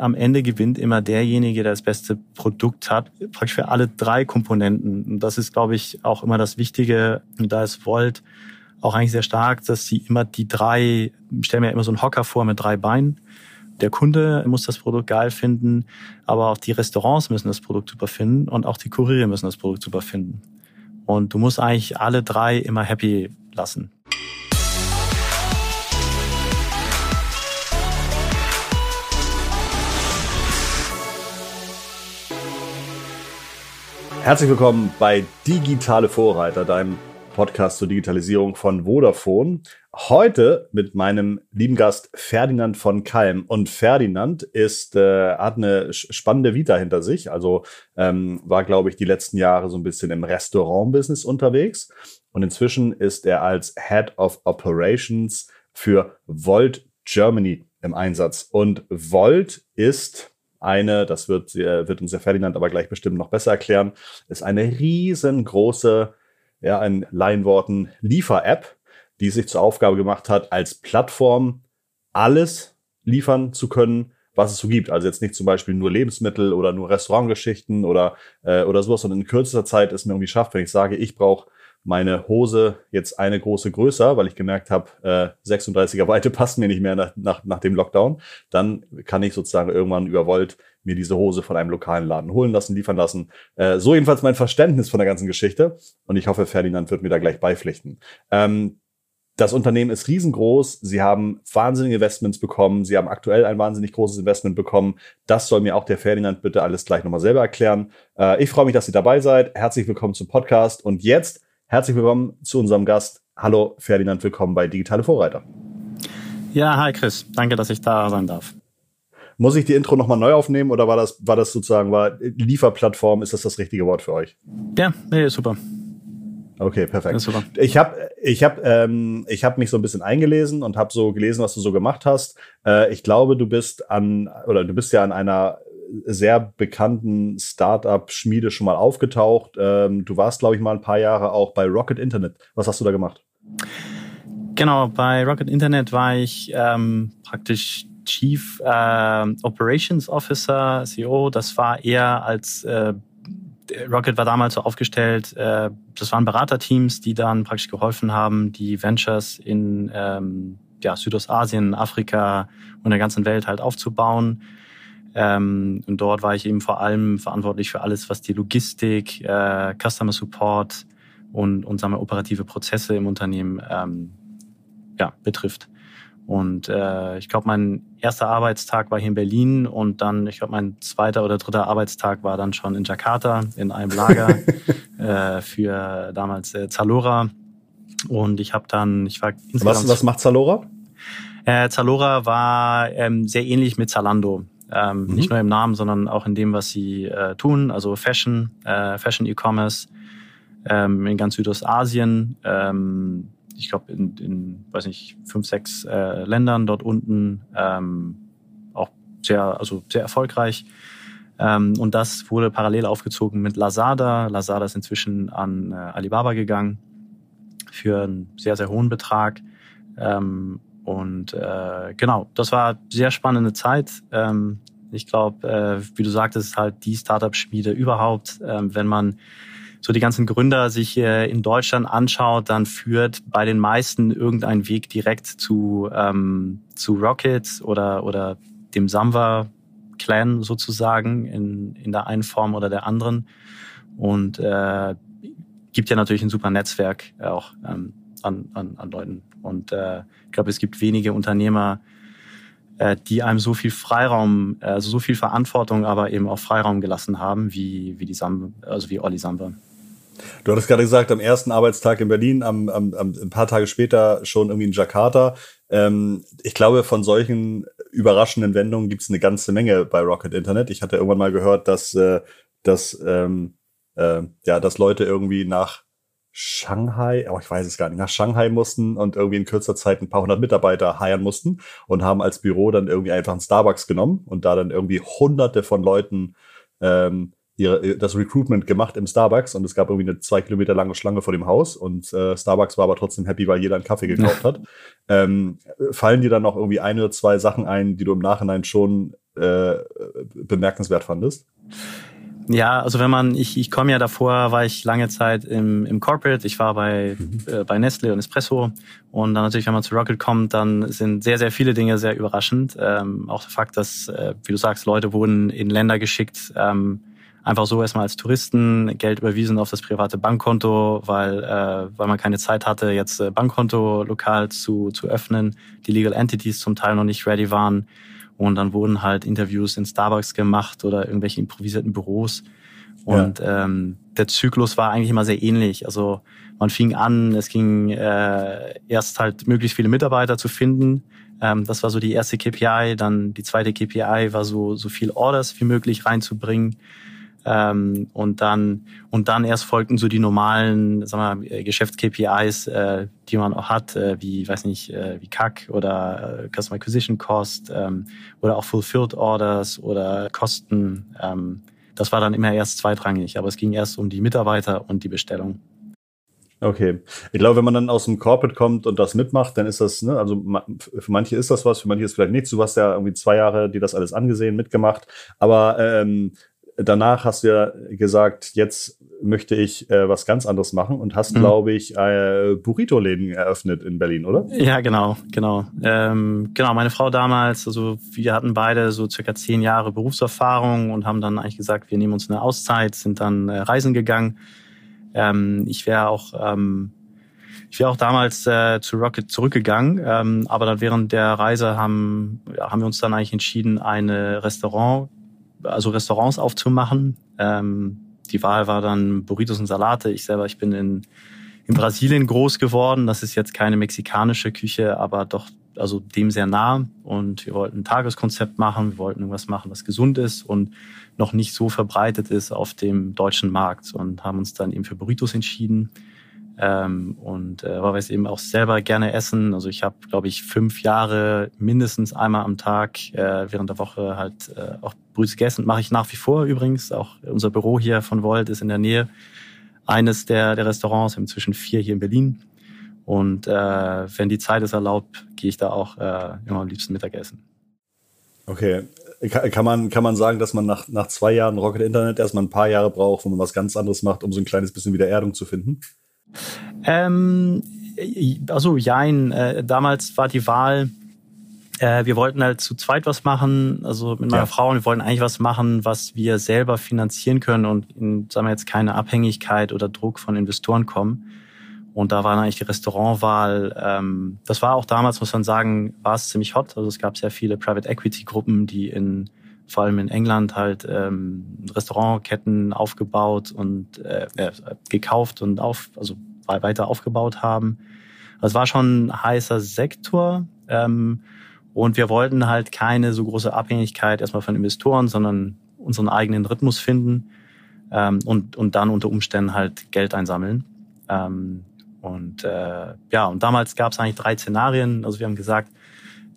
am Ende gewinnt immer derjenige, der das beste Produkt hat, praktisch für alle drei Komponenten. Und das ist, glaube ich, auch immer das Wichtige. Und da ist Volt auch eigentlich sehr stark, dass sie immer die drei, stellen mir immer so einen Hocker vor mit drei Beinen. Der Kunde muss das Produkt geil finden, aber auch die Restaurants müssen das Produkt super finden und auch die Kuriere müssen das Produkt super finden. Und du musst eigentlich alle drei immer happy lassen. Herzlich willkommen bei Digitale Vorreiter, deinem Podcast zur Digitalisierung von Vodafone. Heute mit meinem lieben Gast Ferdinand von Kalm. Und Ferdinand ist, äh, hat eine spannende Vita hinter sich. Also ähm, war, glaube ich, die letzten Jahre so ein bisschen im Restaurant-Business unterwegs. Und inzwischen ist er als Head of Operations für Volt Germany im Einsatz. Und Volt ist eine, das wird, wird uns der Ferdinand aber gleich bestimmt noch besser erklären, ist eine riesengroße, ja, in Laienworten Liefer-App, die sich zur Aufgabe gemacht hat, als Plattform alles liefern zu können, was es so gibt. Also jetzt nicht zum Beispiel nur Lebensmittel oder nur Restaurantgeschichten oder, äh, oder sowas, sondern in kürzester Zeit es mir irgendwie schafft, wenn ich sage, ich brauche meine Hose jetzt eine große größer, weil ich gemerkt habe, äh, 36er Weite passt mir nicht mehr nach, nach, nach dem Lockdown, dann kann ich sozusagen irgendwann über Volt mir diese Hose von einem lokalen Laden holen lassen, liefern lassen. Äh, so jedenfalls mein Verständnis von der ganzen Geschichte. Und ich hoffe, Ferdinand wird mir da gleich beipflichten. Ähm, das Unternehmen ist riesengroß. Sie haben wahnsinnige Investments bekommen. Sie haben aktuell ein wahnsinnig großes Investment bekommen. Das soll mir auch der Ferdinand bitte alles gleich nochmal selber erklären. Äh, ich freue mich, dass ihr dabei seid. Herzlich willkommen zum Podcast. Und jetzt Herzlich willkommen zu unserem Gast. Hallo Ferdinand, willkommen bei Digitale Vorreiter. Ja, hi Chris. Danke, dass ich da sein darf. Muss ich die Intro nochmal neu aufnehmen oder war das, war das sozusagen, war Lieferplattform, ist das das richtige Wort für euch? Ja, nee, super. Okay, perfekt. Super. Ich habe ich hab, ähm, ich hab mich so ein bisschen eingelesen und habe so gelesen, was du so gemacht hast. Äh, ich glaube, du bist an, oder du bist ja an einer sehr bekannten Startup-Schmiede schon mal aufgetaucht. Ähm, du warst, glaube ich, mal ein paar Jahre auch bei Rocket Internet. Was hast du da gemacht? Genau, bei Rocket Internet war ich ähm, praktisch Chief äh, Operations Officer, CEO. Das war eher als äh, Rocket war damals so aufgestellt, äh, das waren Beraterteams, die dann praktisch geholfen haben, die Ventures in ähm, ja, Südostasien, Afrika und der ganzen Welt halt aufzubauen. Ähm, und dort war ich eben vor allem verantwortlich für alles, was die Logistik, äh, Customer Support und, und sagen wir, operative Prozesse im Unternehmen ähm, ja, betrifft. Und äh, ich glaube, mein erster Arbeitstag war hier in Berlin und dann, ich glaube, mein zweiter oder dritter Arbeitstag war dann schon in Jakarta in einem Lager äh, für damals äh, Zalora. Und ich habe dann, ich war was, was macht Zalora? Äh, Zalora war ähm, sehr ähnlich mit Zalando. Ähm, mhm. Nicht nur im Namen, sondern auch in dem, was sie äh, tun. Also Fashion, äh, Fashion E-Commerce ähm, in ganz Südostasien. Ähm, ich glaube in, in, weiß nicht, fünf, sechs äh, Ländern dort unten. Ähm, auch sehr, also sehr erfolgreich. Ähm, und das wurde parallel aufgezogen mit Lazada. Lazada ist inzwischen an äh, Alibaba gegangen für einen sehr, sehr hohen Betrag. Ähm, und äh, genau, das war sehr spannende Zeit. Ähm, ich glaube, äh, wie du sagtest, halt die Startup-Schmiede überhaupt. Ähm, wenn man so die ganzen Gründer sich äh, in Deutschland anschaut, dann führt bei den meisten irgendein Weg direkt zu, ähm, zu Rocket oder, oder dem Samwa Clan sozusagen in, in der einen Form oder der anderen. Und äh, gibt ja natürlich ein super Netzwerk auch ähm, an, an, an Leuten. Und äh, ich glaube, es gibt wenige Unternehmer, äh, die einem so viel Freiraum, also so viel Verantwortung, aber eben auch Freiraum gelassen haben, wie, wie die Sam, also wie Olli Samba. Du hattest gerade gesagt, am ersten Arbeitstag in Berlin, am, am, am, ein paar Tage später schon irgendwie in Jakarta. Ähm, ich glaube, von solchen überraschenden Wendungen gibt es eine ganze Menge bei Rocket Internet. Ich hatte irgendwann mal gehört, dass, äh, dass, ähm, äh, ja, dass Leute irgendwie nach Shanghai, oh, ich weiß es gar nicht, nach Shanghai mussten und irgendwie in kürzer Zeit ein paar hundert Mitarbeiter heiren mussten und haben als Büro dann irgendwie einfach einen Starbucks genommen und da dann irgendwie hunderte von Leuten ähm, ihre, das Recruitment gemacht im Starbucks und es gab irgendwie eine zwei Kilometer lange Schlange vor dem Haus und äh, Starbucks war aber trotzdem happy, weil jeder einen Kaffee gekauft hat. Ähm, fallen dir dann noch irgendwie ein oder zwei Sachen ein, die du im Nachhinein schon äh, bemerkenswert fandest? Ja, also wenn man, ich, ich komme ja davor, war ich lange Zeit im, im Corporate, ich war bei, mhm. äh, bei Nestle und Espresso und dann natürlich, wenn man zu Rocket kommt, dann sind sehr, sehr viele Dinge sehr überraschend. Ähm, auch der Fakt, dass, äh, wie du sagst, Leute wurden in Länder geschickt, ähm, einfach so erstmal als Touristen, Geld überwiesen auf das private Bankkonto, weil, äh, weil man keine Zeit hatte, jetzt äh, Bankkonto lokal zu, zu öffnen, die Legal Entities zum Teil noch nicht ready waren. Und dann wurden halt Interviews in Starbucks gemacht oder irgendwelche improvisierten Büros. Und ja. ähm, der Zyklus war eigentlich immer sehr ähnlich. Also man fing an, es ging äh, erst halt möglichst viele Mitarbeiter zu finden. Ähm, das war so die erste KPI. Dann die zweite KPI war so, so viel Orders wie möglich reinzubringen. Ähm, und dann und dann erst folgten so die normalen, sagen wir, Geschäfts-KPIs, äh, die man auch hat, äh, wie weiß nicht, äh, wie CAC oder äh, Customer Acquisition Cost ähm, oder auch Fulfilled Orders oder Kosten. Ähm, das war dann immer erst zweitrangig, aber es ging erst um die Mitarbeiter und die Bestellung. Okay. Ich glaube, wenn man dann aus dem Corporate kommt und das mitmacht, dann ist das, ne, also für manche ist das was, für manche ist vielleicht nichts. Du hast ja irgendwie zwei Jahre, die das alles angesehen, mitgemacht. Aber ähm, danach hast du ja gesagt, jetzt möchte ich äh, was ganz anderes machen und hast, mhm. glaube ich, äh, Burrito-Läden eröffnet in Berlin, oder? Ja, genau, genau. Ähm, genau, meine Frau damals, also wir hatten beide so circa zehn Jahre Berufserfahrung und haben dann eigentlich gesagt, wir nehmen uns eine Auszeit, sind dann äh, reisen gegangen. Ähm, ich wäre auch ähm, ich wäre auch damals äh, zu Rocket zurückgegangen, ähm, aber dann während der Reise haben, ja, haben wir uns dann eigentlich entschieden, eine Restaurant also Restaurants aufzumachen. Ähm, die Wahl war dann Burritos und Salate. Ich selber, ich bin in, in Brasilien groß geworden. Das ist jetzt keine mexikanische Küche, aber doch also dem sehr nah. Und wir wollten ein Tageskonzept machen. Wir wollten irgendwas machen, was gesund ist und noch nicht so verbreitet ist auf dem deutschen Markt und haben uns dann eben für Burritos entschieden. Ähm, und äh, weil wir es eben auch selber gerne essen. Also ich habe, glaube ich, fünf Jahre mindestens einmal am Tag äh, während der Woche halt äh, auch Brühe gegessen. Mache ich nach wie vor übrigens. Auch unser Büro hier von Volt ist in der Nähe eines der, der Restaurants, inzwischen vier hier in Berlin. Und äh, wenn die Zeit es erlaubt, gehe ich da auch äh, immer am liebsten Mittagessen. Okay. Kann man, kann man sagen, dass man nach, nach zwei Jahren Rocket Internet erstmal ein paar Jahre braucht, wo man was ganz anderes macht, um so ein kleines bisschen wieder Erdung zu finden? Ähm, also jein, äh, damals war die Wahl, äh, wir wollten halt zu zweit was machen, also mit meiner ja. Frau, und wir wollten eigentlich was machen, was wir selber finanzieren können und in, sagen wir jetzt, keine Abhängigkeit oder Druck von Investoren kommen. Und da war eigentlich die Restaurantwahl, ähm, das war auch damals, muss man sagen, war es ziemlich hot. Also es gab sehr viele Private Equity Gruppen, die in vor allem in England halt ähm, Restaurantketten aufgebaut und äh, äh, gekauft und auf, also weiter aufgebaut haben. Das war schon ein heißer Sektor. Ähm, und wir wollten halt keine so große Abhängigkeit erstmal von Investoren, sondern unseren eigenen Rhythmus finden ähm, und, und dann unter Umständen halt Geld einsammeln. Ähm, und äh, ja, und damals gab es eigentlich drei Szenarien. Also wir haben gesagt,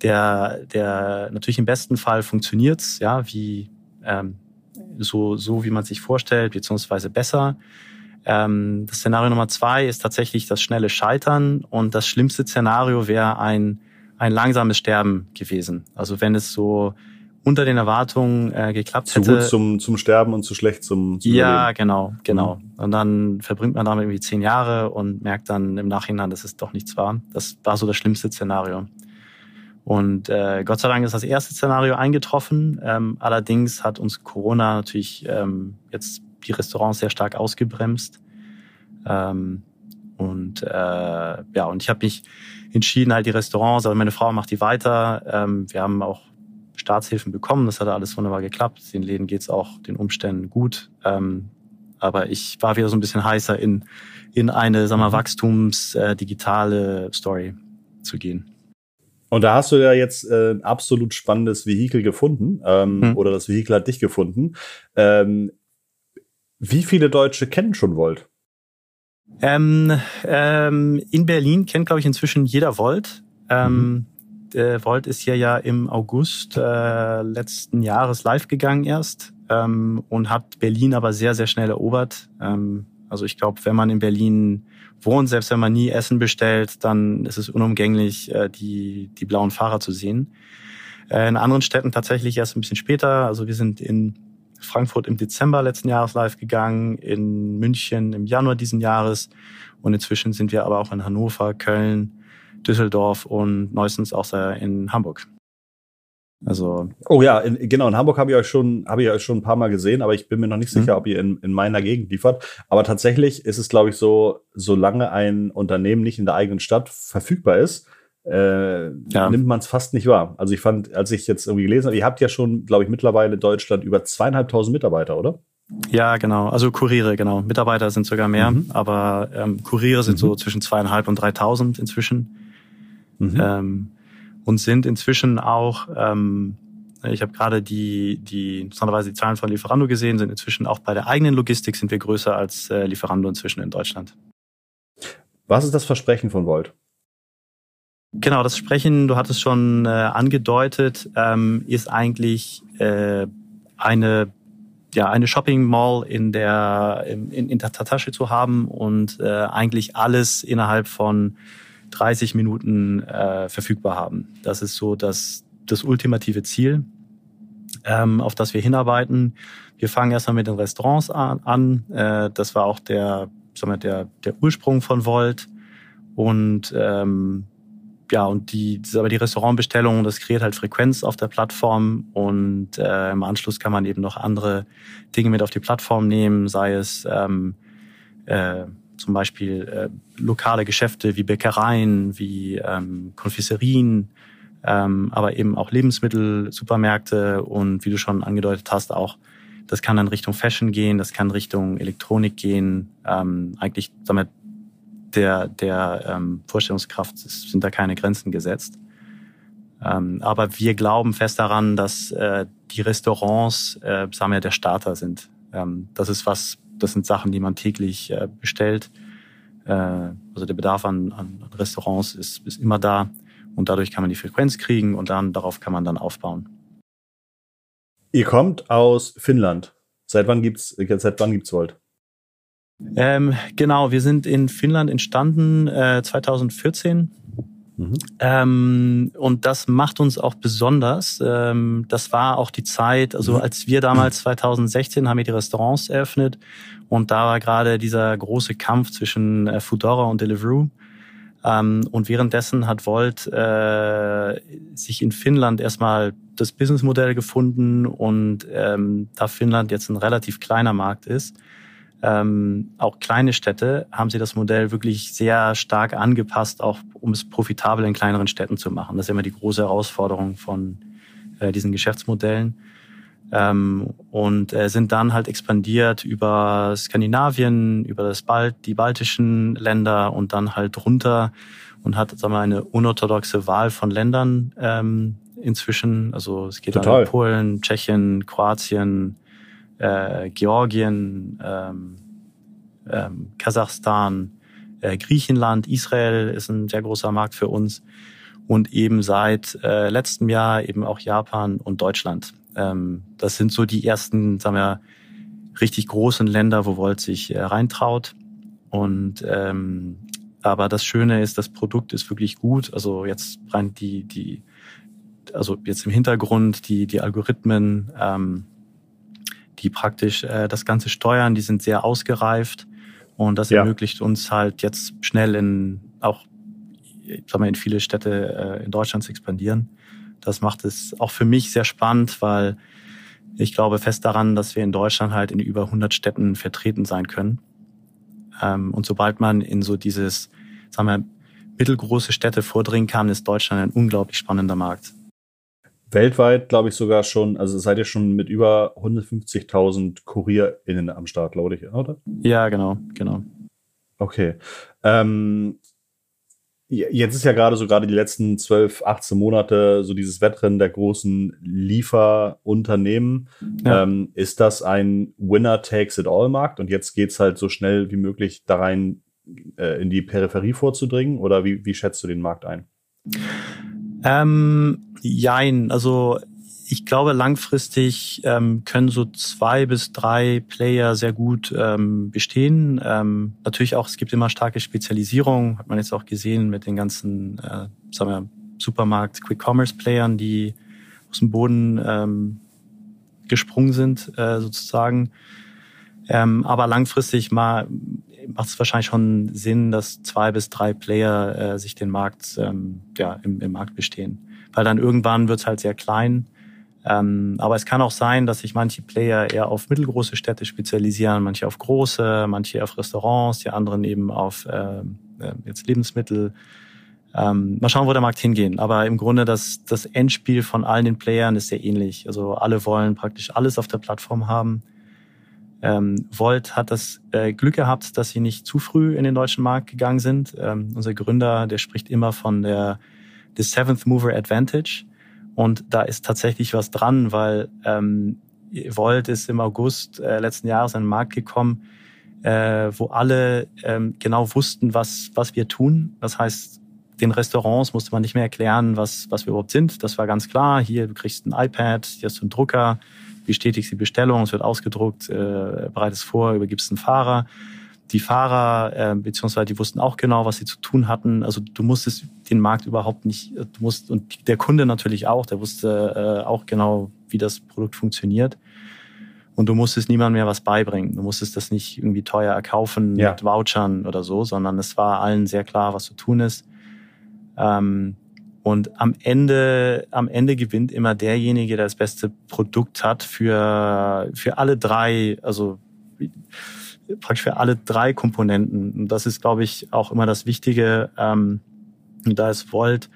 der, der natürlich im besten Fall funktioniert's, ja, wie ähm, so, so wie man sich vorstellt, beziehungsweise besser. Ähm, das Szenario Nummer zwei ist tatsächlich das schnelle Scheitern und das schlimmste Szenario wäre ein, ein langsames Sterben gewesen. Also wenn es so unter den Erwartungen äh, geklappt zu hätte. Zu gut zum, zum Sterben und zu schlecht zum, zum Ja, Überleben. genau, genau. Mhm. Und dann verbringt man damit irgendwie zehn Jahre und merkt dann im Nachhinein, dass es doch nichts war. Das war so das schlimmste Szenario. Und äh, Gott sei Dank ist das erste Szenario eingetroffen. Ähm, allerdings hat uns Corona natürlich ähm, jetzt die Restaurants sehr stark ausgebremst. Ähm, und äh, ja, und ich habe mich entschieden, halt die Restaurants, also meine Frau macht die weiter. Ähm, wir haben auch Staatshilfen bekommen, das hat alles wunderbar geklappt. Den Läden geht's auch den Umständen gut. Ähm, aber ich war wieder so ein bisschen heißer in, in eine, sagen wir, mhm. Wachstums äh, Story zu gehen. Und da hast du ja jetzt äh, ein absolut spannendes Vehikel gefunden ähm, hm. oder das Vehikel hat dich gefunden. Ähm, wie viele Deutsche kennen schon Volt? Ähm, ähm, in Berlin kennt, glaube ich, inzwischen jeder Volt. Ähm, mhm. äh, Volt ist hier ja im August äh, letzten Jahres live gegangen erst ähm, und hat Berlin aber sehr, sehr schnell erobert. Ähm, also ich glaube, wenn man in Berlin wohnt, selbst wenn man nie Essen bestellt, dann ist es unumgänglich, äh, die, die blauen Fahrer zu sehen. Äh, in anderen Städten tatsächlich erst ein bisschen später. Also wir sind in Frankfurt im Dezember letzten Jahres live gegangen, in München im Januar diesen Jahres und inzwischen sind wir aber auch in Hannover, Köln, Düsseldorf und neuestens auch in Hamburg. Also oh ja, in, genau in Hamburg habe ich euch schon habe ich euch schon ein paar Mal gesehen, aber ich bin mir noch nicht sicher, mhm. ob ihr in, in meiner Gegend liefert. Aber tatsächlich ist es, glaube ich, so, solange ein Unternehmen nicht in der eigenen Stadt verfügbar ist, äh, ja. nimmt man es fast nicht wahr. Also ich fand, als ich jetzt irgendwie gelesen habe, ihr habt ja schon, glaube ich, mittlerweile in Deutschland über zweieinhalbtausend Mitarbeiter, oder? Ja, genau. Also Kuriere, genau. Mitarbeiter sind sogar mehr, mhm. aber ähm, Kuriere sind mhm. so zwischen zweieinhalb und dreitausend inzwischen. Mhm. Ähm, und sind inzwischen auch, ähm, ich habe gerade die, die interessanterweise die Zahlen von Lieferando gesehen, sind inzwischen auch bei der eigenen Logistik sind wir größer als äh, Lieferando inzwischen in Deutschland. Was ist das Versprechen von Volt? Genau, das Sprechen, du hattest schon äh, angedeutet, ähm, ist eigentlich äh, eine ja eine Shopping Mall in der in, in der Tasche zu haben und äh, eigentlich alles innerhalb von 30 Minuten äh, verfügbar haben. Das ist so das das ultimative Ziel, ähm, auf das wir hinarbeiten. Wir fangen erstmal mit den Restaurants an. an. Äh, das war auch der sagen wir, der der Ursprung von Volt und ähm, ja, und die, aber die Restaurantbestellung, das kreiert halt Frequenz auf der Plattform und äh, im Anschluss kann man eben noch andere Dinge mit auf die Plattform nehmen, sei es ähm, äh, zum Beispiel äh, lokale Geschäfte wie Bäckereien, wie ähm, Konfiserien, ähm, aber eben auch Lebensmittel, Supermärkte und wie du schon angedeutet hast, auch das kann dann Richtung Fashion gehen, das kann Richtung Elektronik gehen. Ähm, eigentlich damit der, der ähm, Vorstellungskraft sind da keine Grenzen gesetzt. Ähm, aber wir glauben fest daran, dass äh, die Restaurants, äh, sagen wir, der Starter sind. Ähm, das ist was, das sind Sachen, die man täglich äh, bestellt. Äh, also der Bedarf an, an Restaurants ist, ist immer da und dadurch kann man die Frequenz kriegen und dann darauf kann man dann aufbauen. Ihr kommt aus Finnland. Seit wann gibt's, seit wann gibt's Volt? Ähm, genau, wir sind in Finnland entstanden äh, 2014. Mhm. Ähm, und das macht uns auch besonders. Ähm, das war auch die Zeit, also mhm. als wir damals 2016 haben wir die Restaurants eröffnet und da war gerade dieser große Kampf zwischen äh, Foodora und Deliveroo. Ähm, und währenddessen hat Volt äh, sich in Finnland erstmal das Businessmodell gefunden und ähm, da Finnland jetzt ein relativ kleiner Markt ist, ähm, auch kleine Städte haben sie das Modell wirklich sehr stark angepasst, auch um es profitabel in kleineren Städten zu machen. Das ist immer die große Herausforderung von äh, diesen Geschäftsmodellen. Ähm, und äh, sind dann halt expandiert über Skandinavien, über das Balt, die baltischen Länder und dann halt runter und hat sagen wir, eine unorthodoxe Wahl von Ländern ähm, inzwischen. Also es geht Total. an Polen, Tschechien, Kroatien, äh, Georgien, ähm, ähm, Kasachstan, äh, Griechenland, Israel ist ein sehr großer Markt für uns und eben seit äh, letztem Jahr eben auch Japan und Deutschland. Ähm, das sind so die ersten, sagen wir, richtig großen Länder, wo Volt sich äh, reintraut. Und ähm, aber das Schöne ist, das Produkt ist wirklich gut. Also jetzt rein die die also jetzt im Hintergrund die die Algorithmen ähm, die praktisch äh, das Ganze steuern. Die sind sehr ausgereift und das ja. ermöglicht uns halt jetzt schnell in auch sagen wir, in viele Städte äh, in Deutschland zu expandieren. Das macht es auch für mich sehr spannend, weil ich glaube fest daran, dass wir in Deutschland halt in über 100 Städten vertreten sein können. Ähm, und sobald man in so dieses, sagen wir, mittelgroße Städte vordringen kann, ist Deutschland ein unglaublich spannender Markt weltweit, glaube ich, sogar schon, also seid ihr schon mit über 150.000 KurierInnen am Start, glaube ich, oder? Ja, genau, genau. Okay. Ähm, jetzt ist ja gerade so gerade die letzten 12, 18 Monate so dieses Wettrennen der großen Lieferunternehmen. Ja. Ähm, ist das ein Winner-Takes-it-all-Markt und jetzt geht es halt so schnell wie möglich da rein äh, in die Peripherie vorzudringen oder wie, wie schätzt du den Markt ein? Ähm, jein, also ich glaube, langfristig ähm, können so zwei bis drei Player sehr gut ähm, bestehen. Ähm, natürlich auch, es gibt immer starke Spezialisierung, hat man jetzt auch gesehen mit den ganzen, äh, sagen wir, Supermarkt, Quick-Commerce-Playern, die aus dem Boden ähm, gesprungen sind, äh, sozusagen. Ähm, aber langfristig mal macht es wahrscheinlich schon Sinn, dass zwei bis drei Player äh, sich den Markt, ähm, ja, im, im Markt bestehen. Weil dann irgendwann wird es halt sehr klein. Ähm, aber es kann auch sein, dass sich manche Player eher auf mittelgroße Städte spezialisieren, manche auf große, manche auf Restaurants, die anderen eben auf äh, jetzt Lebensmittel. Ähm, mal schauen, wo der Markt hingehen. Aber im Grunde das, das Endspiel von allen den Playern ist sehr ähnlich. Also alle wollen praktisch alles auf der Plattform haben. Ähm, Volt hat das äh, Glück gehabt, dass sie nicht zu früh in den deutschen Markt gegangen sind. Ähm, unser Gründer, der spricht immer von der the Seventh Mover Advantage. Und da ist tatsächlich was dran, weil ähm, Volt ist im August äh, letzten Jahres an den Markt gekommen, äh, wo alle ähm, genau wussten, was, was wir tun. Das heißt, den Restaurants musste man nicht mehr erklären, was, was wir überhaupt sind. Das war ganz klar. Hier, du kriegst ein iPad, hier hast du einen Drucker, bestätigst die Bestellung, es wird ausgedruckt, äh, bereitest vor, übergibst einen Fahrer. Die Fahrer, äh, beziehungsweise die wussten auch genau, was sie zu tun hatten. Also du musstest den Markt überhaupt nicht, du musst, und der Kunde natürlich auch, der wusste äh, auch genau, wie das Produkt funktioniert. Und du musstest niemandem mehr was beibringen. Du musstest das nicht irgendwie teuer erkaufen ja. mit Vouchern oder so, sondern es war allen sehr klar, was zu tun ist. Ähm, und am Ende, am Ende gewinnt immer derjenige, der das beste Produkt hat für, für alle drei, also praktisch für alle drei Komponenten. Und das ist, glaube ich, auch immer das Wichtige. Ähm, da ist Volt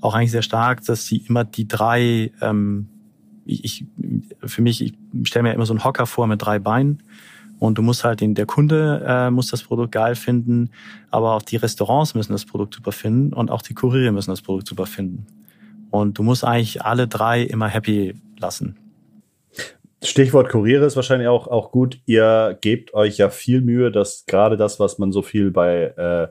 auch eigentlich sehr stark, dass sie immer die drei, ähm, ich, für mich, ich stelle mir immer so einen Hocker vor mit drei Beinen. Und du musst halt den, der Kunde äh, muss das Produkt geil finden, aber auch die Restaurants müssen das Produkt super finden und auch die Kuriere müssen das Produkt super finden. Und du musst eigentlich alle drei immer happy lassen. Stichwort Kuriere ist wahrscheinlich auch, auch gut. Ihr gebt euch ja viel Mühe, dass gerade das, was man so viel bei, äh,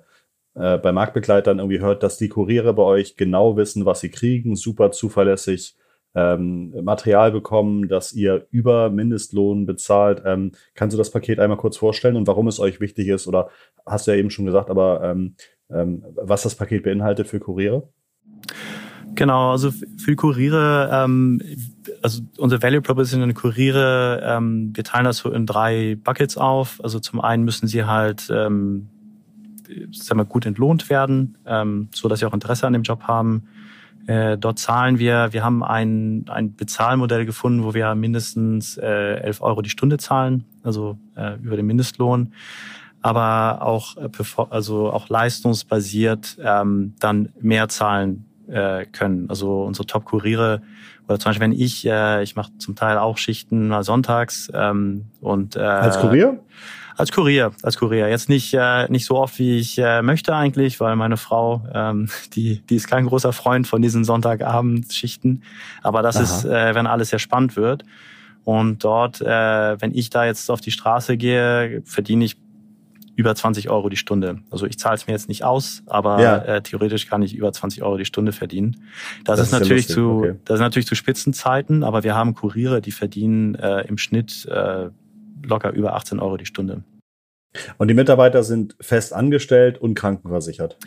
äh, bei Marktbegleitern irgendwie hört, dass die Kuriere bei euch genau wissen, was sie kriegen, super zuverlässig ähm, Material bekommen, das ihr über Mindestlohn bezahlt. Ähm, kannst du das Paket einmal kurz vorstellen und warum es euch wichtig ist? Oder hast du ja eben schon gesagt, aber ähm, ähm, was das Paket beinhaltet für Kuriere? Genau, also für Kuriere, ähm, also unsere Value Proposition in Kuriere, ähm, wir teilen das so in drei Buckets auf. Also zum einen müssen sie halt ähm, sagen wir, gut entlohnt werden, ähm, so dass sie auch Interesse an dem Job haben. Äh, dort zahlen wir, wir haben ein, ein Bezahlmodell gefunden, wo wir mindestens äh, 11 Euro die Stunde zahlen, also äh, über den Mindestlohn, aber auch, äh, also auch leistungsbasiert ähm, dann mehr zahlen äh, können. Also unsere Top-Kuriere, oder zum Beispiel wenn ich, äh, ich mache zum Teil auch Schichten mal sonntags ähm, und äh, als Kurier? Als Kurier, als Kurier. Jetzt nicht äh, nicht so oft wie ich äh, möchte eigentlich, weil meine Frau, ähm, die die ist kein großer Freund von diesen Sonntagabendschichten. Aber das Aha. ist, äh, wenn alles sehr spannend wird. Und dort, äh, wenn ich da jetzt auf die Straße gehe, verdiene ich über 20 Euro die Stunde. Also ich zahle es mir jetzt nicht aus, aber ja. äh, theoretisch kann ich über 20 Euro die Stunde verdienen. Das, das ist, natürlich zu, okay. das ist natürlich zu Spitzenzeiten, aber wir haben Kuriere, die verdienen äh, im Schnitt äh, locker über 18 Euro die Stunde. Und die Mitarbeiter sind fest angestellt und krankenversichert.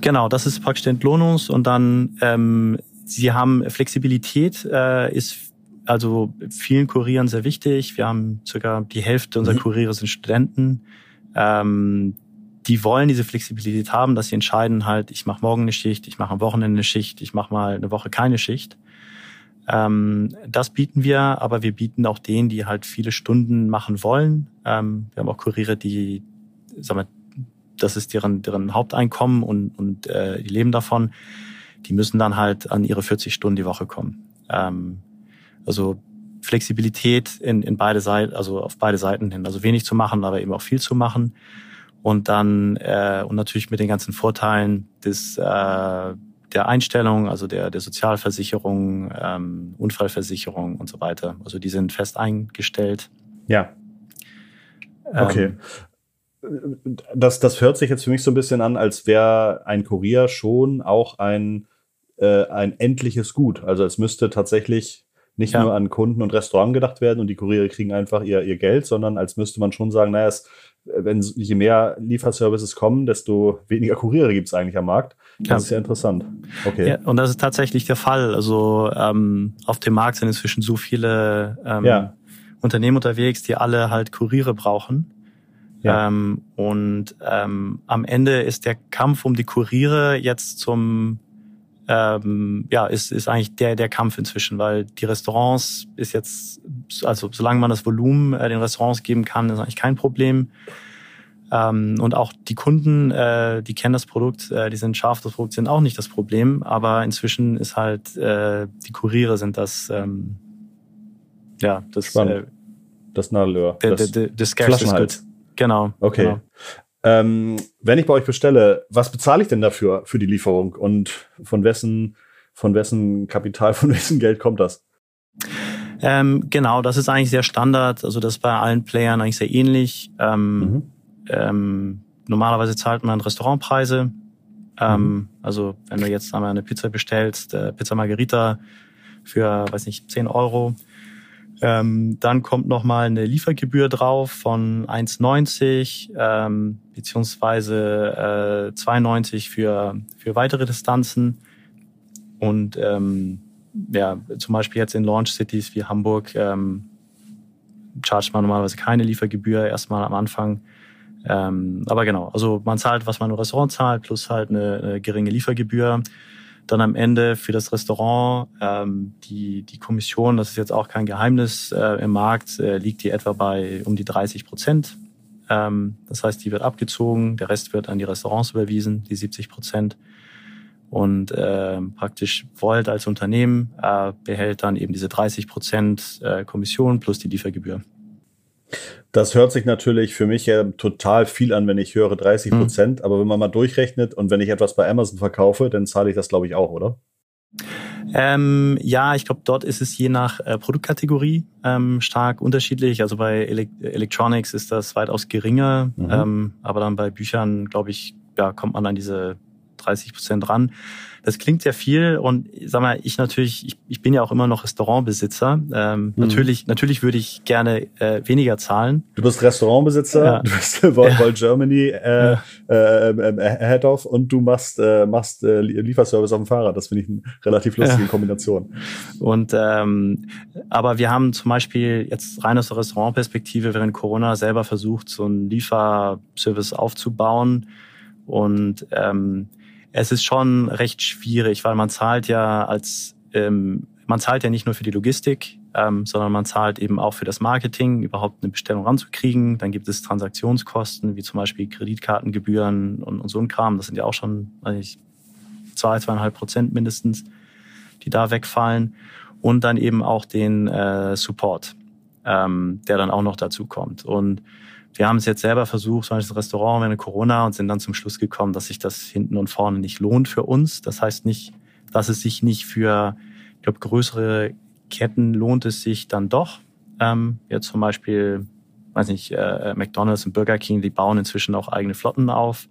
Genau, das ist praktisch Entlohnungs und dann ähm, sie haben Flexibilität, äh, ist also vielen Kurieren sehr wichtig. Wir haben circa die Hälfte unserer mhm. Kuriere sind Studenten. Ähm, die wollen diese Flexibilität haben, dass sie entscheiden halt, ich mache morgen eine Schicht, ich mache am Wochenende eine Schicht, ich mache mal eine Woche keine Schicht. Ähm, das bieten wir, aber wir bieten auch denen, die halt viele Stunden machen wollen. Ähm, wir haben auch Kuriere, die, sagen wir, das ist deren, deren Haupteinkommen und, und äh, die leben davon. Die müssen dann halt an ihre 40 Stunden die Woche kommen. Ähm, also Flexibilität in, in beide Seiten, also auf beide Seiten hin. Also wenig zu machen, aber eben auch viel zu machen. Und dann äh, und natürlich mit den ganzen Vorteilen des äh, der Einstellung, also der, der Sozialversicherung, ähm, Unfallversicherung und so weiter. Also die sind fest eingestellt. Ja. Okay. Ähm, das, das hört sich jetzt für mich so ein bisschen an, als wäre ein Kurier schon auch ein, äh, ein endliches Gut. Also es müsste tatsächlich nicht ja. nur an Kunden und Restaurant gedacht werden und die Kuriere kriegen einfach ihr, ihr Geld, sondern als müsste man schon sagen, naja, es, wenn je mehr Lieferservices kommen, desto weniger Kuriere gibt es eigentlich am Markt. Das ja. ist ja interessant. Okay. Ja, und das ist tatsächlich der Fall. Also ähm, auf dem Markt sind inzwischen so viele ähm, ja. Unternehmen unterwegs, die alle halt Kuriere brauchen. Ja. Ähm, und ähm, am Ende ist der Kampf um die Kuriere jetzt zum ähm, ja, ist, ist eigentlich der, der Kampf inzwischen, weil die Restaurants ist jetzt, also solange man das Volumen äh, den Restaurants geben kann, ist eigentlich kein Problem. Ähm, und auch die Kunden, äh, die kennen das Produkt, äh, die sind scharf, das Produkt sind auch nicht das Problem, aber inzwischen ist halt, äh, die Kuriere sind das, ähm, ja, das, äh, das Nadelöhr. Das, der, der, der Genau. Okay. Genau. Ähm, wenn ich bei euch bestelle, was bezahle ich denn dafür für die Lieferung und von wessen, von wessen Kapital, von wessen Geld kommt das? Ähm, genau, das ist eigentlich sehr Standard. Also das ist bei allen Playern eigentlich sehr ähnlich. Ähm, mhm. ähm, normalerweise zahlt man Restaurantpreise. Ähm, mhm. Also wenn du jetzt einmal eine Pizza bestellst, äh, Pizza Margherita für, weiß nicht, 10 Euro, ähm, dann kommt nochmal eine Liefergebühr drauf von 1,90 ähm, beziehungsweise äh, 2,90 für, für weitere Distanzen. Und ähm, ja, zum Beispiel jetzt in Launch Cities wie Hamburg ähm, chargt man normalerweise keine Liefergebühr erstmal am Anfang. Ähm, aber genau, also man zahlt, was man im Restaurant zahlt, plus halt eine, eine geringe Liefergebühr. Dann am Ende für das Restaurant ähm, die, die Kommission, das ist jetzt auch kein Geheimnis äh, im Markt, äh, liegt die etwa bei um die 30 Prozent. Ähm, das heißt, die wird abgezogen, der Rest wird an die Restaurants überwiesen, die 70 Prozent. Und äh, praktisch Volt als Unternehmen äh, behält dann eben diese 30 Prozent äh, Kommission plus die Liefergebühr. Das hört sich natürlich für mich ja total viel an, wenn ich höre 30 Prozent. Mhm. Aber wenn man mal durchrechnet und wenn ich etwas bei Amazon verkaufe, dann zahle ich das, glaube ich, auch, oder? Ähm, ja, ich glaube, dort ist es je nach äh, Produktkategorie ähm, stark unterschiedlich. Also bei Ele Electronics ist das weitaus geringer, mhm. ähm, aber dann bei Büchern, glaube ich, ja, kommt man an diese 30 Prozent ran. Das klingt sehr viel und sag mal, ich natürlich, ich, ich bin ja auch immer noch Restaurantbesitzer. Ähm, mhm. Natürlich, natürlich würde ich gerne äh, weniger zahlen. Du bist Restaurantbesitzer, ja. du bist Volt ja. Germany äh, ja. äh, äh, Head of und du machst äh, machst äh, Lieferservice auf dem Fahrrad. Das finde ich eine relativ lustige Kombination. Und ähm, aber wir haben zum Beispiel jetzt rein aus der Restaurantperspektive während Corona selber versucht, so einen Lieferservice aufzubauen und ähm, es ist schon recht schwierig, weil man zahlt ja als ähm, man zahlt ja nicht nur für die Logistik, ähm, sondern man zahlt eben auch für das Marketing, überhaupt eine Bestellung ranzukriegen. Dann gibt es Transaktionskosten, wie zum Beispiel Kreditkartengebühren und, und so ein Kram. Das sind ja auch schon weiß ich, zwei, zweieinhalb Prozent mindestens, die da wegfallen. Und dann eben auch den äh, Support, ähm, der dann auch noch dazu kommt. Und wir haben es jetzt selber versucht, so ein Restaurant während Corona und sind dann zum Schluss gekommen, dass sich das hinten und vorne nicht lohnt für uns. Das heißt nicht, dass es sich nicht für, ich glaube, größere Ketten lohnt es sich dann doch. Ähm, jetzt zum Beispiel, weiß nicht, äh, McDonald's und Burger King, die bauen inzwischen auch eigene Flotten auf.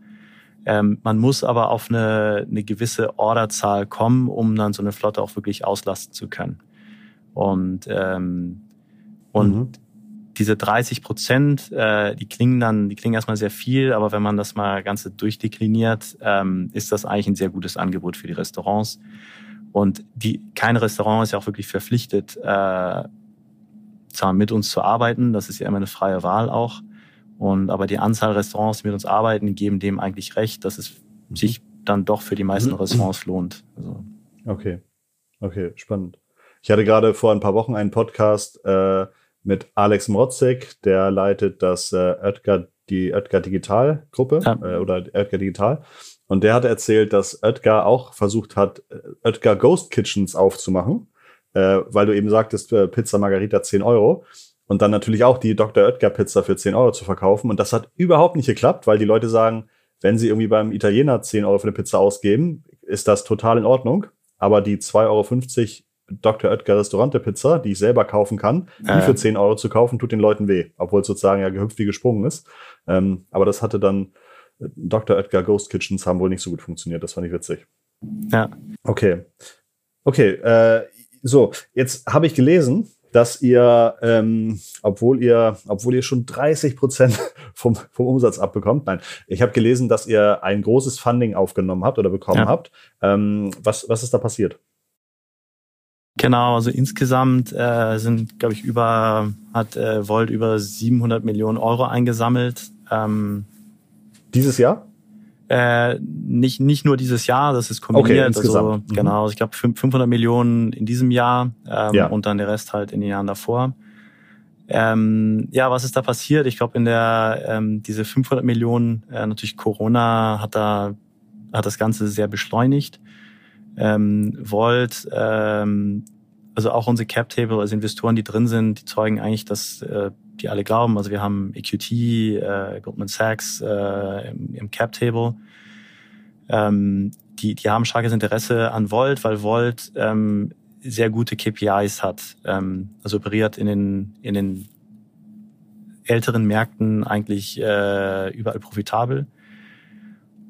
Ähm, man muss aber auf eine, eine gewisse Orderzahl kommen, um dann so eine Flotte auch wirklich auslasten zu können. Und ähm, und mhm diese 30 Prozent, äh, die klingen dann, die klingen erstmal sehr viel, aber wenn man das mal ganze durchdekliniert, ähm, ist das eigentlich ein sehr gutes Angebot für die Restaurants. Und die, kein Restaurant ist ja auch wirklich verpflichtet, äh, zwar mit uns zu arbeiten, das ist ja immer eine freie Wahl auch. Und aber die Anzahl Restaurants, die mit uns arbeiten, geben dem eigentlich recht, dass es sich dann doch für die meisten mhm. Restaurants lohnt. Also. Okay, okay, spannend. Ich hatte gerade vor ein paar Wochen einen Podcast. Äh, mit Alex Mrotzek, der leitet das äh, Oetker, die Oetker Digital Gruppe ja. äh, oder Oetker Digital. Und der hat erzählt, dass Oetker auch versucht hat, äh, Oetker Ghost Kitchens aufzumachen, äh, weil du eben sagtest, äh, Pizza Margarita 10 Euro. Und dann natürlich auch die Dr. Oetker Pizza für 10 Euro zu verkaufen. Und das hat überhaupt nicht geklappt, weil die Leute sagen, wenn sie irgendwie beim Italiener 10 Euro für eine Pizza ausgeben, ist das total in Ordnung. Aber die 2,50 Euro Dr. Oetker Restaurante Pizza, die ich selber kaufen kann, die äh. für 10 Euro zu kaufen, tut den Leuten weh, obwohl es sozusagen ja gehüpft wie gesprungen ist. Ähm, aber das hatte dann äh, Dr. Oetker Ghost Kitchens haben wohl nicht so gut funktioniert. Das fand ich witzig. Ja. Okay. Okay, äh, so, jetzt habe ich gelesen, dass ihr, ähm, obwohl ihr, obwohl ihr schon 30 Prozent vom, vom Umsatz abbekommt, nein, ich habe gelesen, dass ihr ein großes Funding aufgenommen habt oder bekommen ja. habt. Ähm, was, was ist da passiert? Genau, also insgesamt äh, sind, glaube ich, über, hat äh, Volt über 700 Millionen Euro eingesammelt. Ähm, Dieses Jahr? Äh, nicht, nicht nur dieses Jahr, das ist kombiniert. Okay, also, mhm. Genau, also ich glaube 500 Millionen in diesem Jahr ähm, ja. und dann der Rest halt in den Jahren davor. Ähm, ja, was ist da passiert? Ich glaube, in der ähm, diese 500 Millionen, äh, natürlich Corona hat da hat das Ganze sehr beschleunigt. Ähm, Volt, ähm, also auch unsere Cap Table, also Investoren, die drin sind, die zeugen eigentlich, dass äh, die alle glauben. Also wir haben EQT, äh, Goldman Sachs äh, im, im Cap Table. Ähm, die, die haben starkes Interesse an Volt, weil Volt ähm, sehr gute KPIs hat. Ähm, also operiert in den, in den älteren Märkten eigentlich äh, überall profitabel.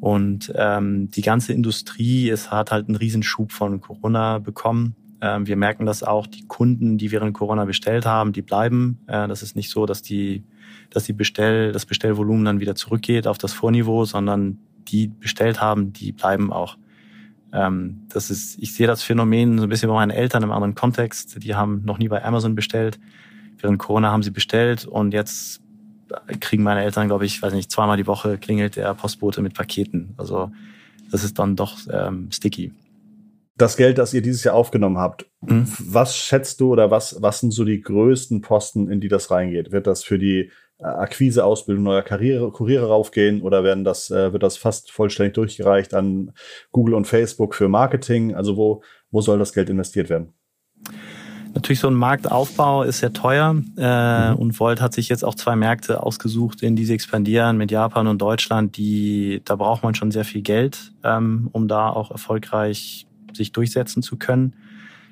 Und ähm, die ganze Industrie es hat halt einen Riesenschub von Corona bekommen. Ähm, wir merken das auch, die Kunden, die während Corona bestellt haben, die bleiben. Äh, das ist nicht so, dass die, dass die Bestell, das Bestellvolumen dann wieder zurückgeht auf das Vorniveau, sondern die bestellt haben, die bleiben auch. Ähm, das ist, ich sehe das Phänomen so ein bisschen bei meinen Eltern im anderen Kontext. Die haben noch nie bei Amazon bestellt. Während Corona haben sie bestellt und jetzt kriegen meine Eltern, glaube ich, weiß nicht, zweimal die Woche klingelt der Postbote mit Paketen. Also das ist dann doch ähm, sticky das Geld, das ihr dieses Jahr aufgenommen habt, mhm. was schätzt du oder was, was sind so die größten Posten, in die das reingeht? Wird das für die äh, Akquise, Ausbildung neuer Karriere, Kuriere raufgehen oder werden das, äh, wird das fast vollständig durchgereicht an Google und Facebook für Marketing? Also wo, wo soll das Geld investiert werden? Natürlich, so ein Marktaufbau ist sehr teuer äh, mhm. und Volt hat sich jetzt auch zwei Märkte ausgesucht, in die sie expandieren mit Japan und Deutschland. Die, da braucht man schon sehr viel Geld, ähm, um da auch erfolgreich sich durchsetzen zu können.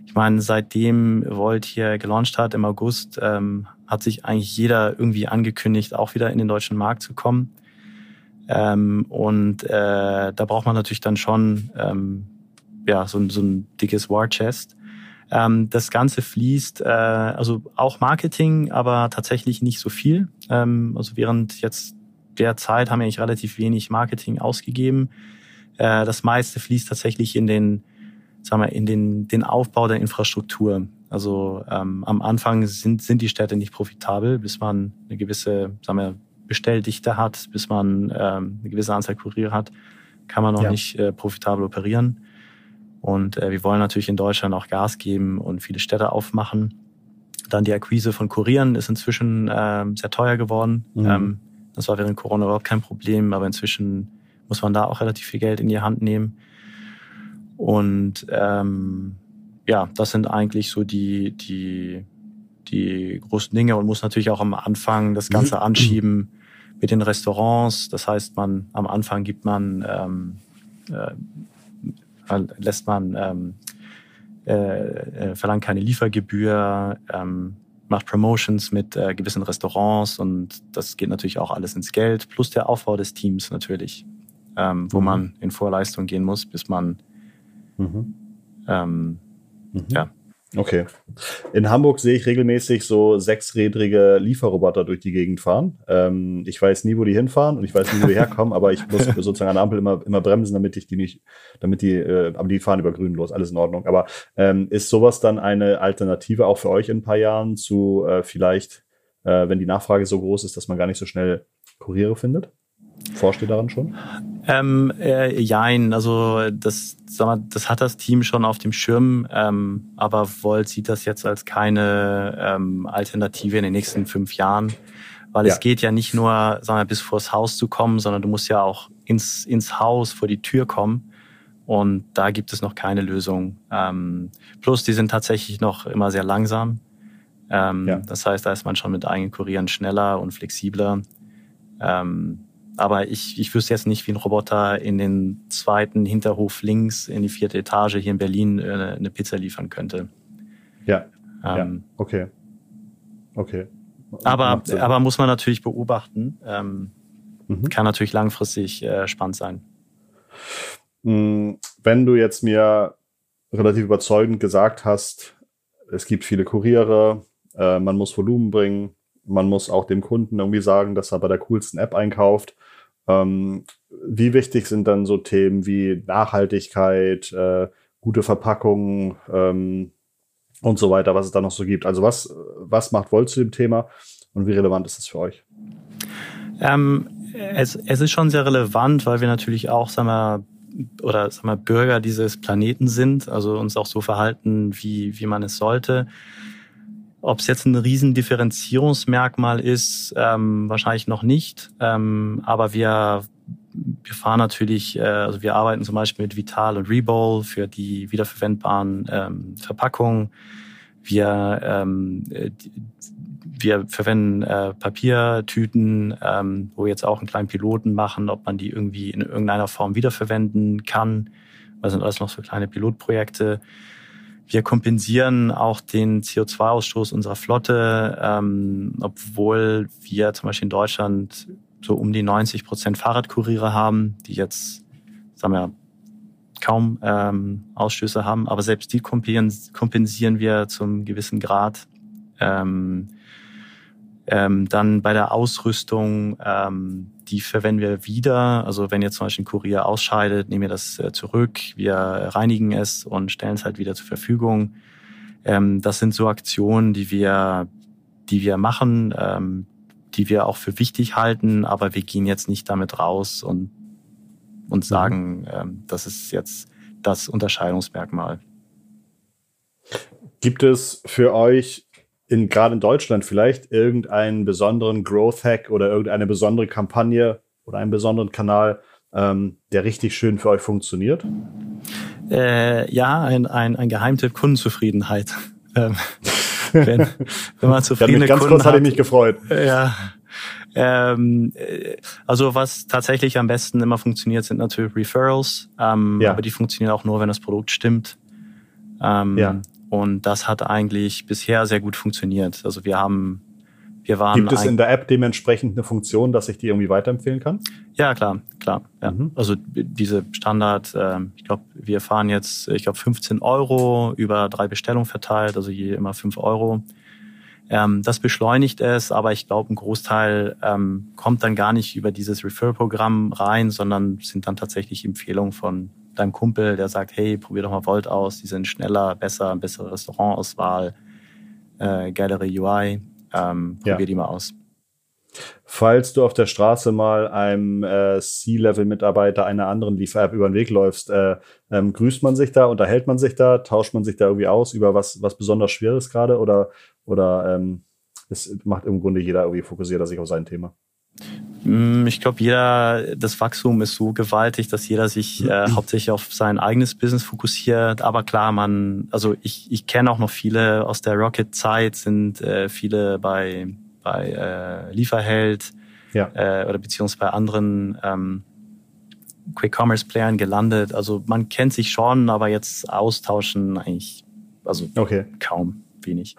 Ich meine, seitdem Volt hier gelauncht hat im August, ähm, hat sich eigentlich jeder irgendwie angekündigt, auch wieder in den deutschen Markt zu kommen. Ähm, und äh, da braucht man natürlich dann schon ähm, ja so, so ein dickes War Chest. Ähm, das Ganze fließt, äh, also auch Marketing, aber tatsächlich nicht so viel. Ähm, also während jetzt der Zeit haben wir eigentlich relativ wenig Marketing ausgegeben. Äh, das meiste fließt tatsächlich in den sagen wir, in den, den Aufbau der Infrastruktur. Also ähm, am Anfang sind, sind die Städte nicht profitabel, bis man eine gewisse sagen wir, Bestelldichte hat, bis man ähm, eine gewisse Anzahl Kuriere hat, kann man noch ja. nicht äh, profitabel operieren. Und äh, wir wollen natürlich in Deutschland auch Gas geben und viele Städte aufmachen. Dann die Akquise von Kurieren ist inzwischen äh, sehr teuer geworden. Mhm. Ähm, das war während Corona überhaupt kein Problem, aber inzwischen muss man da auch relativ viel Geld in die Hand nehmen. Und ähm, ja, das sind eigentlich so die, die, die großen Dinge und muss natürlich auch am Anfang das Ganze mhm. anschieben mit den Restaurants. Das heißt, man am Anfang gibt man ähm, äh, lässt man ähm, äh, äh, verlangt keine Liefergebühr, ähm, macht Promotions mit äh, gewissen Restaurants und das geht natürlich auch alles ins Geld, plus der Aufbau des Teams natürlich, ähm, wo mhm. man in Vorleistung gehen muss, bis man Mhm. Ähm, mhm. Ja. Okay. In Hamburg sehe ich regelmäßig so sechsrädrige Lieferroboter durch die Gegend fahren. Ähm, ich weiß nie, wo die hinfahren und ich weiß nie, wo die herkommen, aber ich muss sozusagen an der Ampel immer, immer bremsen, damit ich die nicht, damit die, äh, aber die fahren über grün los, alles in Ordnung. Aber ähm, ist sowas dann eine Alternative auch für euch in ein paar Jahren zu äh, vielleicht, äh, wenn die Nachfrage so groß ist, dass man gar nicht so schnell Kuriere findet? Forscht ihr daran schon? Ähm, äh, jein, also das, sag mal, das hat das Team schon auf dem Schirm, ähm, aber Volt sieht das jetzt als keine ähm, Alternative in den nächsten fünf Jahren, weil ja. es geht ja nicht nur, sag mal, bis vors Haus zu kommen, sondern du musst ja auch ins, ins Haus vor die Tür kommen und da gibt es noch keine Lösung. Ähm, plus, die sind tatsächlich noch immer sehr langsam. Ähm, ja. Das heißt, da ist man schon mit eigenen Kurieren schneller und flexibler. Ähm, aber ich, ich wüsste jetzt nicht, wie ein Roboter in den zweiten Hinterhof links in die vierte Etage hier in Berlin äh, eine Pizza liefern könnte. Ja. Ähm, ja. Okay. Okay. Aber, aber muss man natürlich beobachten. Ähm, mhm. Kann natürlich langfristig äh, spannend sein. Mm, wenn du jetzt mir relativ überzeugend gesagt hast, es gibt viele Kuriere, äh, man muss Volumen bringen, man muss auch dem Kunden irgendwie sagen, dass er bei der coolsten App einkauft. Ähm, wie wichtig sind dann so Themen wie Nachhaltigkeit, äh, gute Verpackungen ähm, und so weiter, was es da noch so gibt? Also was, was macht Volt zu dem Thema und wie relevant ist es für euch? Ähm, es, es ist schon sehr relevant, weil wir natürlich auch, sagen wir, oder sagen wir, Bürger dieses Planeten sind, also uns auch so verhalten, wie, wie man es sollte. Ob es jetzt ein Riesendifferenzierungsmerkmal ist, ähm, wahrscheinlich noch nicht. Ähm, aber wir, wir fahren natürlich, äh, also wir arbeiten zum Beispiel mit Vital und Rebowl für die wiederverwendbaren ähm, Verpackungen. Wir, ähm, wir verwenden äh, Papiertüten, ähm, wo wir jetzt auch einen kleinen Piloten machen, ob man die irgendwie in irgendeiner Form wiederverwenden kann. Das sind alles noch so kleine Pilotprojekte. Wir kompensieren auch den CO2-Ausstoß unserer Flotte, ähm, obwohl wir zum Beispiel in Deutschland so um die 90 Prozent Fahrradkuriere haben, die jetzt, sagen wir, kaum ähm, Ausstöße haben. Aber selbst die kompensieren wir zum gewissen Grad. Ähm, ähm, dann bei der Ausrüstung, ähm, die verwenden wir wieder. Also wenn jetzt zum Beispiel ein Kurier ausscheidet, nehmen wir das äh, zurück, wir reinigen es und stellen es halt wieder zur Verfügung. Ähm, das sind so Aktionen, die wir, die wir machen, ähm, die wir auch für wichtig halten, aber wir gehen jetzt nicht damit raus und, und sagen, ähm, das ist jetzt das Unterscheidungsmerkmal. Gibt es für euch in, gerade in Deutschland vielleicht irgendeinen besonderen Growth Hack oder irgendeine besondere Kampagne oder einen besonderen Kanal, ähm, der richtig schön für euch funktioniert? Äh, ja, ein, ein, ein Geheimtipp Kundenzufriedenheit. Ähm, wenn, wenn man zufriedene ganz Kunden kurz hat, hatte ich mich gefreut. Ja. Ähm, äh, also was tatsächlich am besten immer funktioniert, sind natürlich Referrals, ähm, ja. aber die funktionieren auch nur, wenn das Produkt stimmt. Ähm, ja. Und das hat eigentlich bisher sehr gut funktioniert. Also wir haben, wir waren. Gibt es in der App dementsprechend eine Funktion, dass ich die irgendwie weiterempfehlen kann? Ja, klar, klar. Ja. Mhm. Also diese Standard, äh, ich glaube, wir fahren jetzt, ich glaube, 15 Euro über drei Bestellungen verteilt, also je immer 5 Euro. Ähm, das beschleunigt es, aber ich glaube, ein Großteil ähm, kommt dann gar nicht über dieses Refer-Programm rein, sondern sind dann tatsächlich Empfehlungen von deinem Kumpel, der sagt, hey, probier doch mal Volt aus, die sind schneller, besser, bessere Restaurantauswahl, äh, geilere UI, ähm, probier ja. die mal aus. Falls du auf der Straße mal einem äh, C-Level-Mitarbeiter einer anderen Liefer-App über den Weg läufst, äh, ähm, grüßt man sich da, unterhält man sich da, tauscht man sich da irgendwie aus über was, was besonders Schweres gerade oder, oder ähm, es macht im Grunde jeder irgendwie fokussiert sich auf sein Thema? Mm, ich glaube, jeder, das Wachstum ist so gewaltig, dass jeder sich äh, hauptsächlich auf sein eigenes Business fokussiert. Aber klar, man, also ich, ich kenne auch noch viele aus der Rocket-Zeit, sind äh, viele bei, bei äh, Lieferheld ja. äh, oder beziehungsweise bei anderen ähm, Quick-Commerce-Playern gelandet. Also man kennt sich schon, aber jetzt austauschen eigentlich, also okay. kaum, wenig.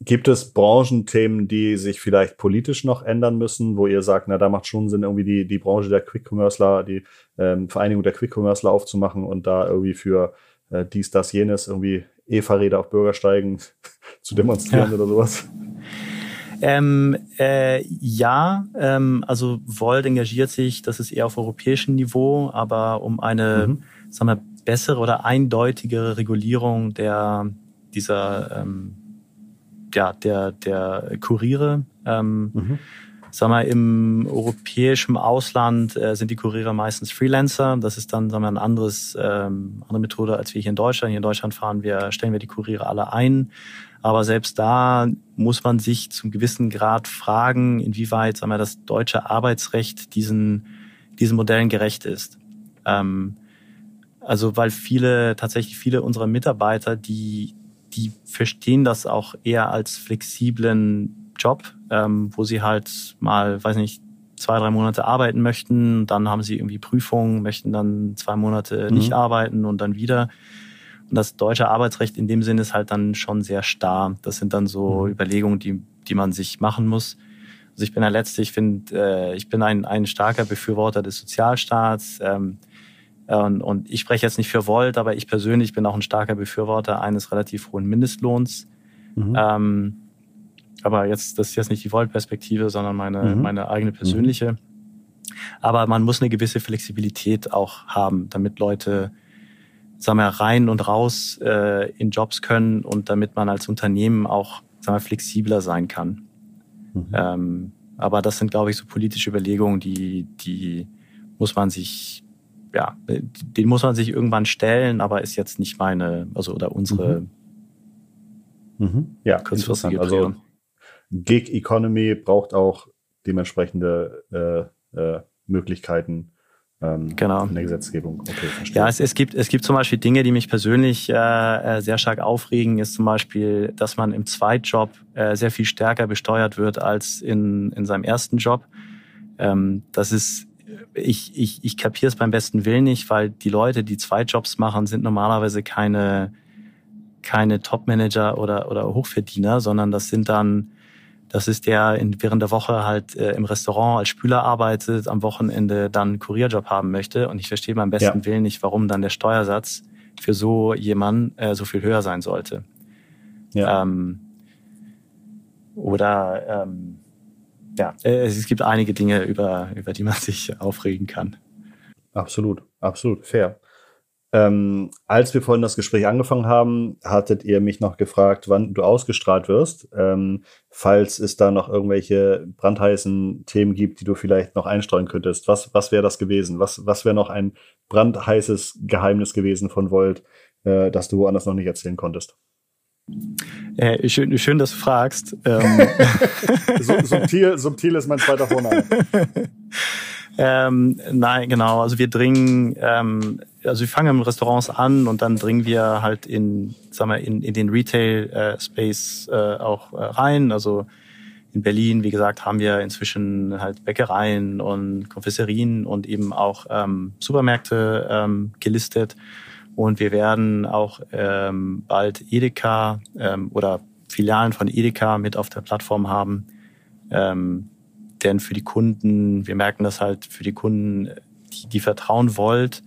Gibt es Branchenthemen, die sich vielleicht politisch noch ändern müssen, wo ihr sagt, na, da macht schon Sinn, irgendwie die, die Branche der Quick-Commerceler, die ähm, Vereinigung der Quick-Commerceler aufzumachen und da irgendwie für äh, dies, das, jenes irgendwie E-Fahrräder auf Bürgersteigen zu demonstrieren ja. oder sowas? Ähm, äh, ja, ähm, also Volt engagiert sich, das ist eher auf europäischem Niveau, aber um eine, mhm. sagen wir, bessere oder eindeutigere Regulierung der dieser ähm, ja, der, der Kuriere. Ähm, mhm. Sag mal, im europäischen Ausland äh, sind die Kuriere meistens Freelancer. Das ist dann, sagen wir, ein anderes, ähm, andere Methode als wir hier in Deutschland. Hier in Deutschland fahren wir, stellen wir die Kuriere alle ein. Aber selbst da muss man sich zum gewissen Grad fragen, inwieweit, sagen wir, das deutsche Arbeitsrecht diesen, diesen Modellen gerecht ist. Ähm, also, weil viele, tatsächlich viele unserer Mitarbeiter, die die verstehen das auch eher als flexiblen Job, ähm, wo sie halt mal, weiß nicht, zwei, drei Monate arbeiten möchten, dann haben sie irgendwie Prüfungen, möchten dann zwei Monate mhm. nicht arbeiten und dann wieder. Und das deutsche Arbeitsrecht in dem Sinne ist halt dann schon sehr starr. Das sind dann so mhm. Überlegungen, die, die man sich machen muss. Also ich bin der Letzte, ich finde, äh, ich bin ein, ein starker Befürworter des Sozialstaats. Ähm, und, und ich spreche jetzt nicht für Volt, aber ich persönlich bin auch ein starker Befürworter eines relativ hohen Mindestlohns. Mhm. Ähm, aber jetzt, das ist jetzt nicht die Volt-Perspektive, sondern meine, mhm. meine eigene persönliche. Mhm. Aber man muss eine gewisse Flexibilität auch haben, damit Leute sagen wir, rein und raus äh, in Jobs können und damit man als Unternehmen auch sagen wir, flexibler sein kann. Mhm. Ähm, aber das sind, glaube ich, so politische Überlegungen, die, die muss man sich, ja, den muss man sich irgendwann stellen, aber ist jetzt nicht meine, also oder unsere mhm. Mhm. Ja, kurzfristige Also Gig Economy braucht auch dementsprechende äh, äh, Möglichkeiten, ähm, genau. in der Gesetzgebung. Okay, ja, es, es, gibt, es gibt zum Beispiel Dinge, die mich persönlich äh, äh, sehr stark aufregen, ist zum Beispiel, dass man im Zweitjob äh, sehr viel stärker besteuert wird als in, in seinem ersten Job. Ähm, das ist, ich, ich, ich kapiere es beim besten Willen nicht, weil die Leute, die Zweitjobs machen, sind normalerweise keine, keine Top-Manager oder, oder Hochverdiener, sondern das sind dann das ist der in, während der Woche halt äh, im Restaurant als Spüler arbeitet, am Wochenende dann einen Kurierjob haben möchte. Und ich verstehe beim besten ja. Willen nicht, warum dann der Steuersatz für so jemanden äh, so viel höher sein sollte. Ja. Ähm, oder ähm, ja, äh, es gibt einige Dinge, über, über die man sich aufregen kann. Absolut, absolut, fair. Ähm, als wir vorhin das Gespräch angefangen haben, hattet ihr mich noch gefragt, wann du ausgestrahlt wirst. Ähm, falls es da noch irgendwelche brandheißen Themen gibt, die du vielleicht noch einstreuen könntest. Was, was wäre das gewesen? Was, was wäre noch ein brandheißes Geheimnis gewesen von Volt, äh, das du woanders noch nicht erzählen konntest? Äh, schön, schön, dass du fragst. Ähm. subtil, subtil ist mein zweiter Vorname. Ähm, nein, genau. Also wir dringen, ähm, also wir fangen mit Restaurants an und dann dringen wir halt in, sagen wir, in, in den Retail-Space äh, äh, auch äh, rein. Also in Berlin, wie gesagt, haben wir inzwischen halt Bäckereien und Konfesserien und eben auch ähm, Supermärkte ähm, gelistet. Und wir werden auch ähm, bald Edeka ähm, oder Filialen von Edeka mit auf der Plattform haben. Ähm, denn für die Kunden, wir merken das halt für die Kunden, die, die vertrauen Volt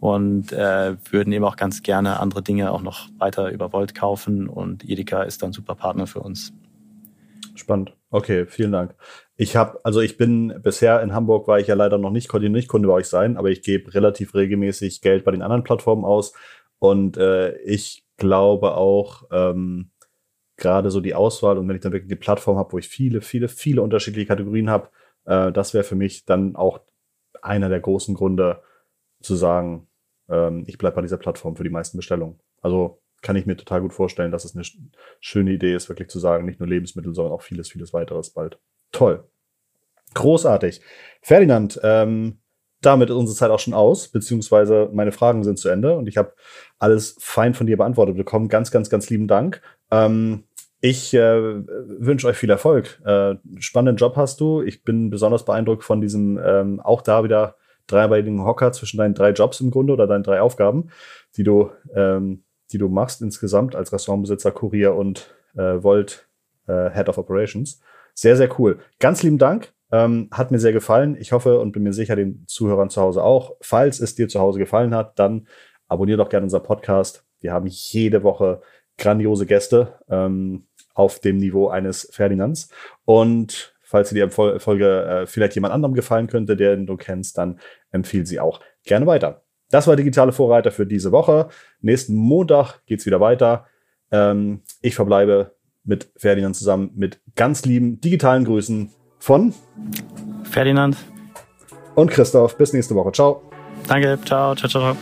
und äh, würden eben auch ganz gerne andere Dinge auch noch weiter über Volt kaufen und Edeka ist dann super Partner für uns. Spannend. Okay, vielen Dank. Ich habe, also ich bin bisher in Hamburg war ich ja leider noch nicht, konnte nicht Kunde bei euch sein, aber ich gebe relativ regelmäßig Geld bei den anderen Plattformen aus und äh, ich glaube auch, ähm, gerade so die Auswahl und wenn ich dann wirklich die Plattform habe, wo ich viele, viele, viele unterschiedliche Kategorien habe, äh, das wäre für mich dann auch einer der großen Gründe zu sagen, ähm, ich bleibe bei dieser Plattform für die meisten Bestellungen. Also kann ich mir total gut vorstellen, dass es eine schöne Idee ist, wirklich zu sagen, nicht nur Lebensmittel, sondern auch vieles, vieles weiteres bald. Toll. Großartig. Ferdinand, ähm, damit ist unsere Zeit auch schon aus, beziehungsweise meine Fragen sind zu Ende und ich habe alles fein von dir beantwortet bekommen. Ganz, ganz, ganz lieben Dank. Ähm, ich äh, wünsche euch viel Erfolg. Äh, spannenden Job hast du. Ich bin besonders beeindruckt von diesem, ähm, auch da wieder dreibeinigen Hocker zwischen deinen drei Jobs im Grunde oder deinen drei Aufgaben, die du, ähm, die du machst insgesamt als Restaurantbesitzer, Kurier und äh, Volt äh, Head of Operations. Sehr, sehr cool. Ganz lieben Dank. Ähm, hat mir sehr gefallen. Ich hoffe und bin mir sicher, den Zuhörern zu Hause auch. Falls es dir zu Hause gefallen hat, dann abonniere doch gerne unser Podcast. Wir haben jede Woche grandiose Gäste. Ähm, auf dem Niveau eines Ferdinands. Und falls dir die Folge äh, vielleicht jemand anderem gefallen könnte, den du kennst, dann empfiehl sie auch gerne weiter. Das war Digitale Vorreiter für diese Woche. Nächsten Montag geht's wieder weiter. Ähm, ich verbleibe mit Ferdinand zusammen mit ganz lieben digitalen Grüßen von Ferdinand und Christoph. Bis nächste Woche. Ciao. Danke. Ciao. Ciao, ciao.